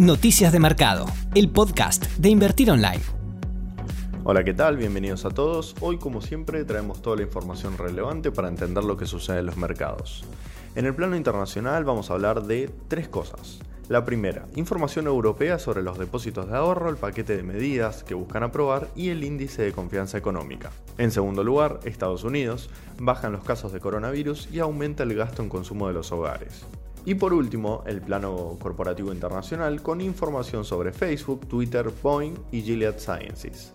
Noticias de Mercado, el podcast de Invertir Online. Hola, ¿qué tal? Bienvenidos a todos. Hoy, como siempre, traemos toda la información relevante para entender lo que sucede en los mercados. En el plano internacional vamos a hablar de tres cosas. La primera, información europea sobre los depósitos de ahorro, el paquete de medidas que buscan aprobar y el índice de confianza económica. En segundo lugar, Estados Unidos, bajan los casos de coronavirus y aumenta el gasto en consumo de los hogares. Y por último, el plano corporativo internacional con información sobre Facebook, Twitter, Boeing y Gilead Sciences.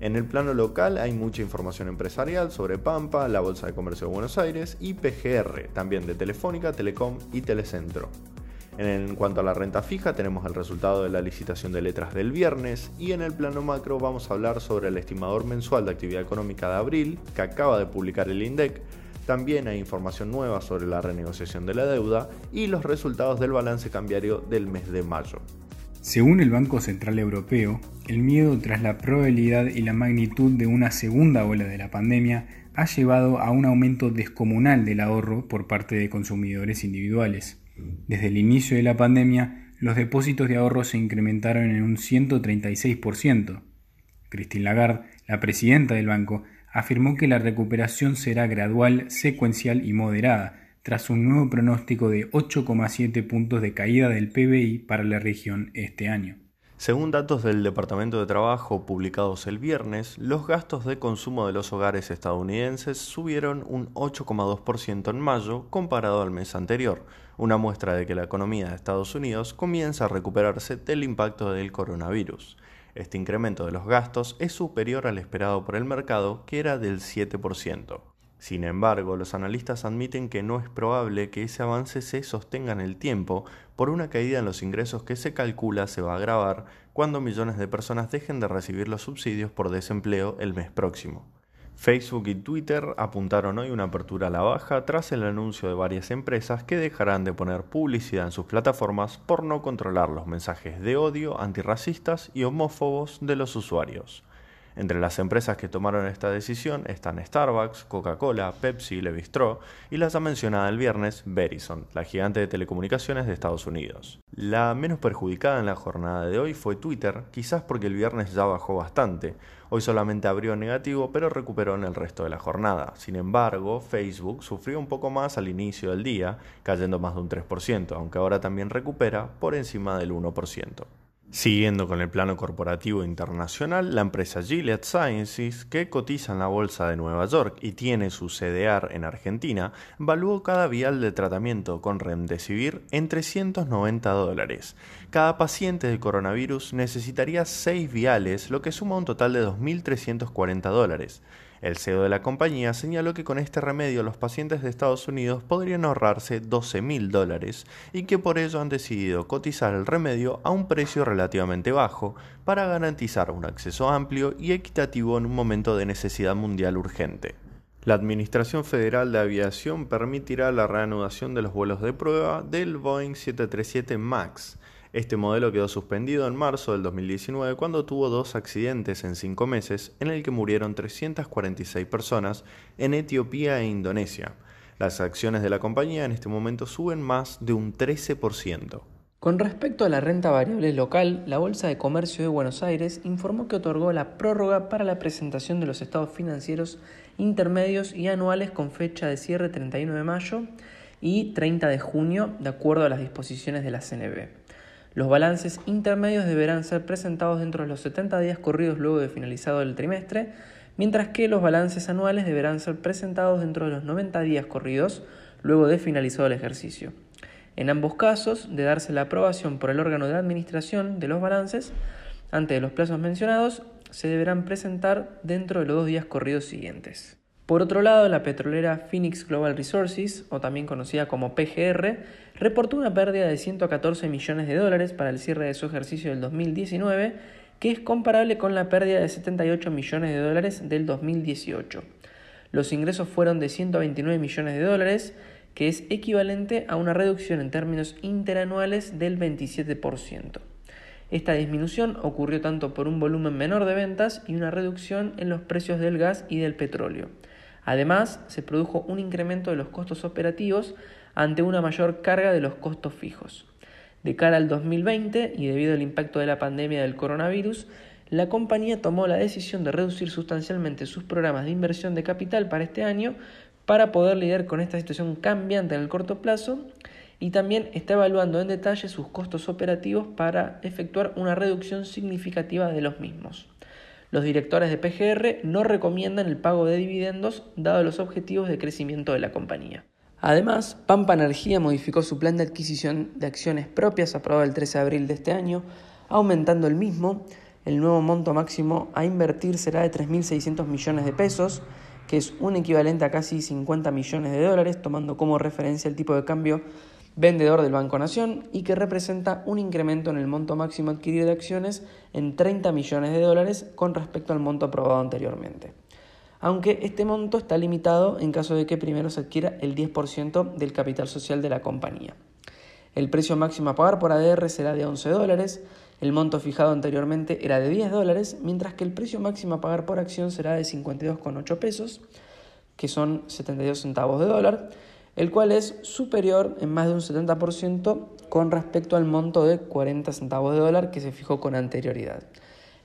En el plano local hay mucha información empresarial sobre Pampa, la Bolsa de Comercio de Buenos Aires y PGR, también de Telefónica, Telecom y Telecentro. En cuanto a la renta fija, tenemos el resultado de la licitación de letras del viernes y en el plano macro vamos a hablar sobre el estimador mensual de actividad económica de abril que acaba de publicar el INDEC también hay información nueva sobre la renegociación de la deuda y los resultados del balance cambiario del mes de mayo. Según el Banco Central Europeo, el miedo tras la probabilidad y la magnitud de una segunda ola de la pandemia ha llevado a un aumento descomunal del ahorro por parte de consumidores individuales. Desde el inicio de la pandemia, los depósitos de ahorro se incrementaron en un 136%. Christine Lagarde, la presidenta del banco, afirmó que la recuperación será gradual, secuencial y moderada, tras un nuevo pronóstico de 8,7 puntos de caída del PBI para la región este año. Según datos del Departamento de Trabajo publicados el viernes, los gastos de consumo de los hogares estadounidenses subieron un 8,2% en mayo comparado al mes anterior, una muestra de que la economía de Estados Unidos comienza a recuperarse del impacto del coronavirus. Este incremento de los gastos es superior al esperado por el mercado, que era del 7%. Sin embargo, los analistas admiten que no es probable que ese avance se sostenga en el tiempo por una caída en los ingresos que se calcula se va a agravar cuando millones de personas dejen de recibir los subsidios por desempleo el mes próximo. Facebook y Twitter apuntaron hoy una apertura a la baja tras el anuncio de varias empresas que dejarán de poner publicidad en sus plataformas por no controlar los mensajes de odio, antirracistas y homófobos de los usuarios. Entre las empresas que tomaron esta decisión están Starbucks, Coca-Cola, Pepsi, y Levi-Strauss y la ya mencionada el viernes Verizon, la gigante de telecomunicaciones de Estados Unidos. La menos perjudicada en la jornada de hoy fue Twitter, quizás porque el viernes ya bajó bastante. Hoy solamente abrió negativo, pero recuperó en el resto de la jornada. Sin embargo, Facebook sufrió un poco más al inicio del día, cayendo más de un 3%, aunque ahora también recupera por encima del 1%. Siguiendo con el plano corporativo internacional, la empresa Gilead Sciences, que cotiza en la bolsa de Nueva York y tiene su CDR en Argentina, valuó cada vial de tratamiento con Remdesivir en 390 dólares. Cada paciente de coronavirus necesitaría 6 viales, lo que suma un total de 2.340 dólares. El CEO de la compañía señaló que con este remedio los pacientes de Estados Unidos podrían ahorrarse 12 mil dólares y que por ello han decidido cotizar el remedio a un precio relativamente bajo para garantizar un acceso amplio y equitativo en un momento de necesidad mundial urgente. La Administración Federal de Aviación permitirá la reanudación de los vuelos de prueba del Boeing 737 MAX este modelo quedó suspendido en marzo del 2019 cuando tuvo dos accidentes en cinco meses en el que murieron 346 personas en Etiopía e Indonesia. Las acciones de la compañía en este momento suben más de un 13%. Con respecto a la renta variable local, la Bolsa de Comercio de Buenos Aires informó que otorgó la prórroga para la presentación de los estados financieros intermedios y anuales con fecha de cierre 31 de mayo y 30 de junio, de acuerdo a las disposiciones de la CNB. Los balances intermedios deberán ser presentados dentro de los 70 días corridos luego de finalizado el trimestre, mientras que los balances anuales deberán ser presentados dentro de los 90 días corridos luego de finalizado el ejercicio. En ambos casos, de darse la aprobación por el órgano de administración de los balances, antes de los plazos mencionados, se deberán presentar dentro de los dos días corridos siguientes. Por otro lado, la petrolera Phoenix Global Resources, o también conocida como PGR, reportó una pérdida de 114 millones de dólares para el cierre de su ejercicio del 2019, que es comparable con la pérdida de 78 millones de dólares del 2018. Los ingresos fueron de 129 millones de dólares, que es equivalente a una reducción en términos interanuales del 27%. Esta disminución ocurrió tanto por un volumen menor de ventas y una reducción en los precios del gas y del petróleo. Además, se produjo un incremento de los costos operativos ante una mayor carga de los costos fijos. De cara al 2020 y debido al impacto de la pandemia del coronavirus, la compañía tomó la decisión de reducir sustancialmente sus programas de inversión de capital para este año para poder lidiar con esta situación cambiante en el corto plazo y también está evaluando en detalle sus costos operativos para efectuar una reducción significativa de los mismos. Los directores de PGR no recomiendan el pago de dividendos dado los objetivos de crecimiento de la compañía. Además, Pampa Energía modificó su plan de adquisición de acciones propias aprobado el 13 de abril de este año, aumentando el mismo. El nuevo monto máximo a invertir será de 3.600 millones de pesos, que es un equivalente a casi 50 millones de dólares, tomando como referencia el tipo de cambio vendedor del Banco Nación y que representa un incremento en el monto máximo adquirido de acciones en 30 millones de dólares con respecto al monto aprobado anteriormente. Aunque este monto está limitado en caso de que primero se adquiera el 10% del capital social de la compañía. El precio máximo a pagar por ADR será de 11 dólares, el monto fijado anteriormente era de 10 dólares, mientras que el precio máximo a pagar por acción será de 52,8 pesos, que son 72 centavos de dólar, el cual es superior en más de un 70% con respecto al monto de 40 centavos de dólar que se fijó con anterioridad.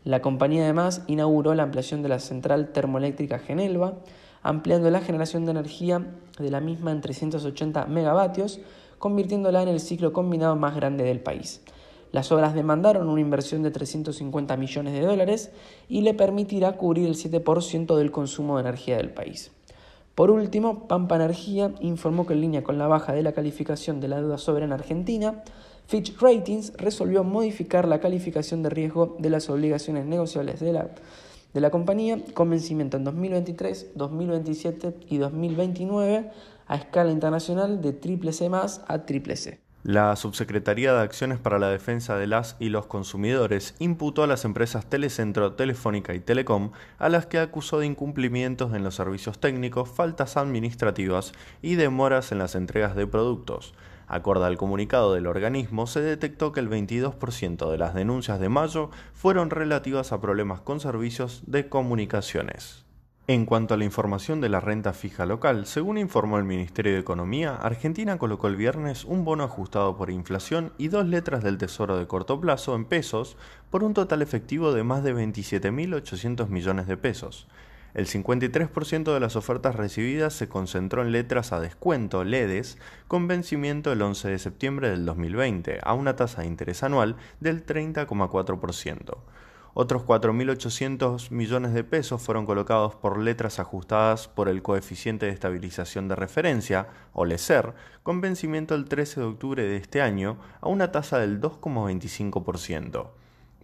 La compañía además inauguró la ampliación de la central termoeléctrica Genelva, ampliando la generación de energía de la misma en 380 megavatios, convirtiéndola en el ciclo combinado más grande del país. Las obras demandaron una inversión de 350 millones de dólares y le permitirá cubrir el 7% del consumo de energía del país. Por último, Pampa Energía informó que en línea con la baja de la calificación de la deuda soberana argentina, Fitch Ratings resolvió modificar la calificación de riesgo de las obligaciones negociables de la, de la compañía con vencimiento en 2023, 2027 y 2029 a escala internacional de triple C a triple C. La Subsecretaría de Acciones para la Defensa de las y los Consumidores imputó a las empresas Telecentro, Telefónica y Telecom, a las que acusó de incumplimientos en los servicios técnicos, faltas administrativas y demoras en las entregas de productos. Acorde al comunicado del organismo, se detectó que el 22% de las denuncias de mayo fueron relativas a problemas con servicios de comunicaciones. En cuanto a la información de la renta fija local, según informó el Ministerio de Economía, Argentina colocó el viernes un bono ajustado por inflación y dos letras del Tesoro de corto plazo en pesos por un total efectivo de más de 27.800 millones de pesos. El 53% de las ofertas recibidas se concentró en letras a descuento, LEDES, con vencimiento el 11 de septiembre del 2020, a una tasa de interés anual del 30,4%. Otros 4.800 millones de pesos fueron colocados por letras ajustadas por el coeficiente de estabilización de referencia, o LECER, con vencimiento el 13 de octubre de este año a una tasa del 2,25%.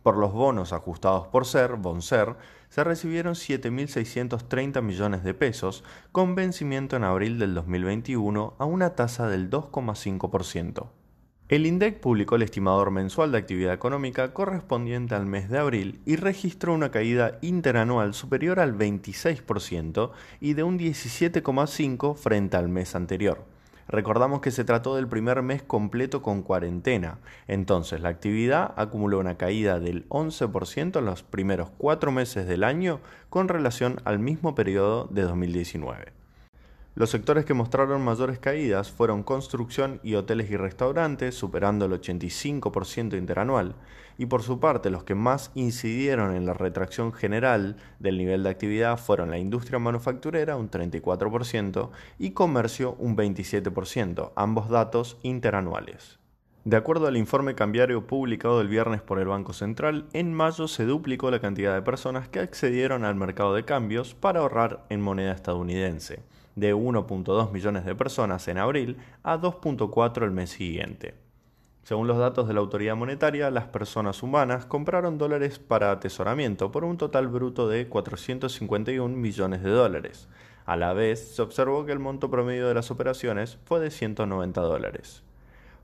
Por los bonos ajustados por SER, BONSER, se recibieron 7.630 millones de pesos, con vencimiento en abril del 2021 a una tasa del 2,5%. El INDEC publicó el estimador mensual de actividad económica correspondiente al mes de abril y registró una caída interanual superior al 26% y de un 17,5% frente al mes anterior. Recordamos que se trató del primer mes completo con cuarentena, entonces la actividad acumuló una caída del 11% en los primeros cuatro meses del año con relación al mismo periodo de 2019. Los sectores que mostraron mayores caídas fueron construcción y hoteles y restaurantes, superando el 85% interanual, y por su parte los que más incidieron en la retracción general del nivel de actividad fueron la industria manufacturera, un 34%, y comercio, un 27%, ambos datos interanuales. De acuerdo al informe cambiario publicado el viernes por el Banco Central, en mayo se duplicó la cantidad de personas que accedieron al mercado de cambios para ahorrar en moneda estadounidense de 1.2 millones de personas en abril a 2.4 el mes siguiente. Según los datos de la autoridad monetaria, las personas humanas compraron dólares para atesoramiento por un total bruto de 451 millones de dólares. A la vez, se observó que el monto promedio de las operaciones fue de 190 dólares.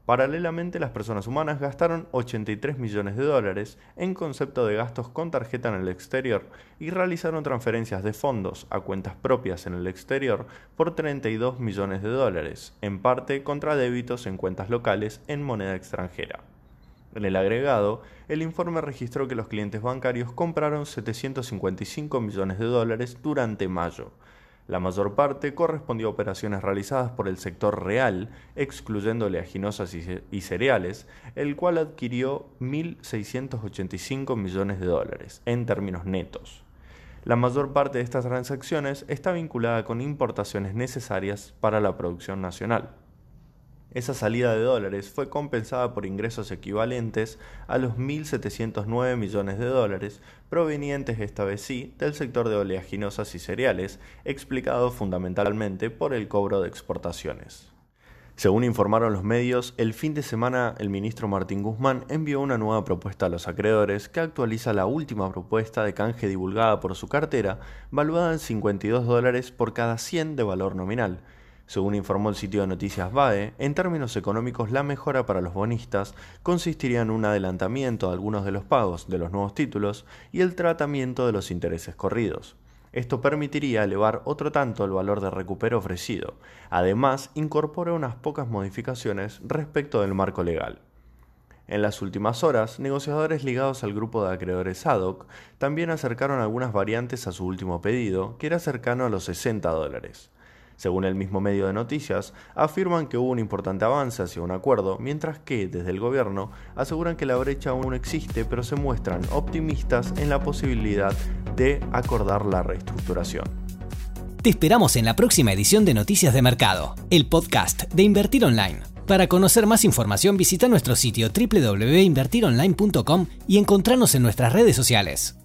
Paralelamente, las personas humanas gastaron 83 millones de dólares en concepto de gastos con tarjeta en el exterior y realizaron transferencias de fondos a cuentas propias en el exterior por 32 millones de dólares, en parte contra débitos en cuentas locales en moneda extranjera. En el agregado, el informe registró que los clientes bancarios compraron 755 millones de dólares durante mayo, La mayor parte correspondió a operaciones realizadas por el sector real, excluyendo oleaginosas y cereales, el cual adquirió 1.685 millones de dólares en términos netos. La mayor parte de estas transacciones está vinculada con importaciones necesarias para la producción nacional. Esa salida de dólares fue compensada por ingresos equivalentes a los 1.709 millones de dólares provenientes esta vez sí del sector de oleaginosas y cereales, explicado fundamentalmente por el cobro de exportaciones. Según informaron los medios, el fin de semana el ministro Martín Guzmán envió una nueva propuesta a los acreedores que actualiza la última propuesta de canje divulgada por su cartera, valuada en 52 dólares por cada 100 de valor nominal, según informó el sitio de noticias BAE, en términos económicos la mejora para los bonistas consistiría en un adelantamiento de algunos de los pagos de los nuevos títulos y el tratamiento de los intereses corridos. Esto permitiría elevar otro tanto el valor de recupero ofrecido. Además, incorpora unas pocas modificaciones respecto del marco legal. En las últimas horas, negociadores ligados al grupo de acreedores ADOC también acercaron algunas variantes a su último pedido, que era cercano a los 60 dólares. Según el mismo medio de noticias, afirman que hubo un importante avance hacia un acuerdo, mientras que desde el gobierno aseguran que la brecha aún existe, pero se muestran optimistas en la posibilidad de acordar la reestructuración. Te esperamos en la próxima edición de Noticias de Mercado, el podcast de Invertir Online. Para conocer más información visita nuestro sitio www.invertironline.com y encontrarnos en nuestras redes sociales.